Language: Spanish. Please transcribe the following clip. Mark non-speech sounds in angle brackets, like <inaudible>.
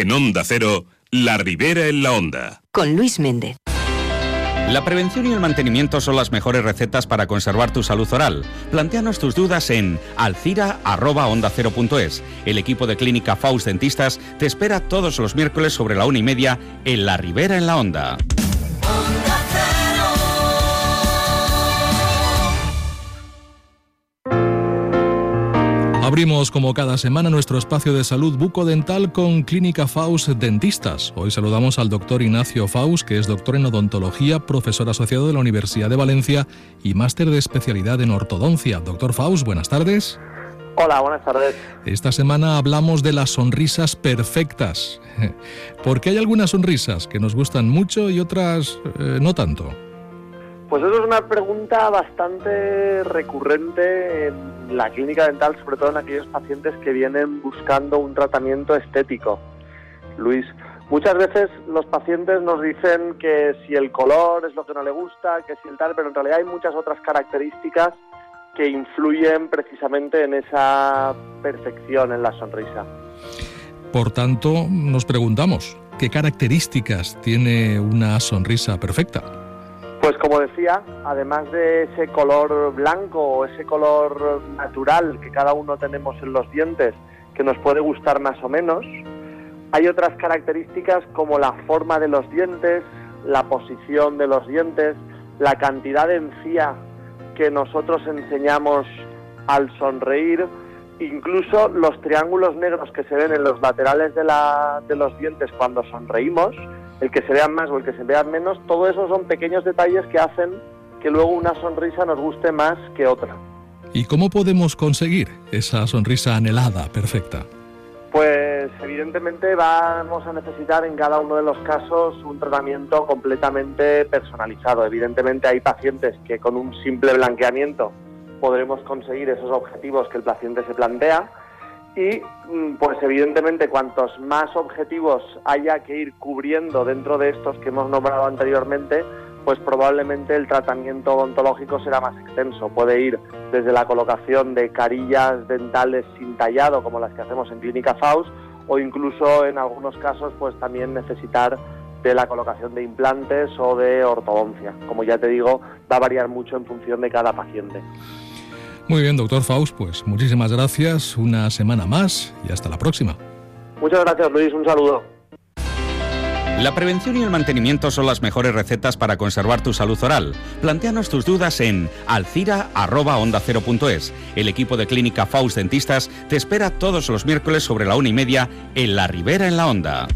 En Onda Cero, La Ribera en la Onda. Con Luis Méndez. La prevención y el mantenimiento son las mejores recetas para conservar tu salud oral. Planteanos tus dudas en alcira.onda0.es. El equipo de Clínica Faust Dentistas te espera todos los miércoles sobre la una y media en La Ribera en la Onda. Abrimos como cada semana nuestro espacio de salud bucodental con Clínica Faust Dentistas. Hoy saludamos al doctor Ignacio Faust, que es doctor en odontología, profesor asociado de la Universidad de Valencia y máster de especialidad en ortodoncia. Doctor Faust, buenas tardes. Hola, buenas tardes. Esta semana hablamos de las sonrisas perfectas. <laughs> Porque hay algunas sonrisas que nos gustan mucho y otras eh, no tanto. Pues eso es una pregunta bastante recurrente en la clínica dental, sobre todo en aquellos pacientes que vienen buscando un tratamiento estético. Luis, muchas veces los pacientes nos dicen que si el color es lo que no le gusta, que si el tal, pero en realidad hay muchas otras características que influyen precisamente en esa perfección en la sonrisa. Por tanto, nos preguntamos, ¿qué características tiene una sonrisa perfecta? Pues como decía, además de ese color blanco o ese color natural que cada uno tenemos en los dientes, que nos puede gustar más o menos, hay otras características como la forma de los dientes, la posición de los dientes, la cantidad de encía que nosotros enseñamos al sonreír, incluso los triángulos negros que se ven en los laterales de, de los dientes cuando sonreímos, el que se vean más o el que se vean menos, todo eso son pequeños detalles que hacen que luego una sonrisa nos guste más que otra. ¿Y cómo podemos conseguir esa sonrisa anhelada, perfecta? Pues evidentemente vamos a necesitar en cada uno de los casos un tratamiento completamente personalizado. Evidentemente hay pacientes que con un simple blanqueamiento podremos conseguir esos objetivos que el paciente se plantea y mm, pues evidentemente cuantos más objetivos haya que ir cubriendo dentro de estos que hemos nombrado anteriormente, pues probablemente el tratamiento odontológico será más extenso. Puede ir desde la colocación de carillas dentales sin tallado, como las que hacemos en Clínica Faust, o incluso en algunos casos pues también necesitar de la colocación de implantes o de ortodoncia. Como ya te digo, va a variar mucho en función de cada paciente. Muy bien, doctor Faust, pues muchísimas gracias, una semana más y hasta la próxima. Muchas gracias, Luis, un saludo. La prevención y el mantenimiento son las mejores recetas para conservar tu salud oral. Planteanos tus dudas en alcira.onda0.es. El equipo de Clínica Faust Dentistas te espera todos los miércoles sobre la una y media en La Ribera en la Onda.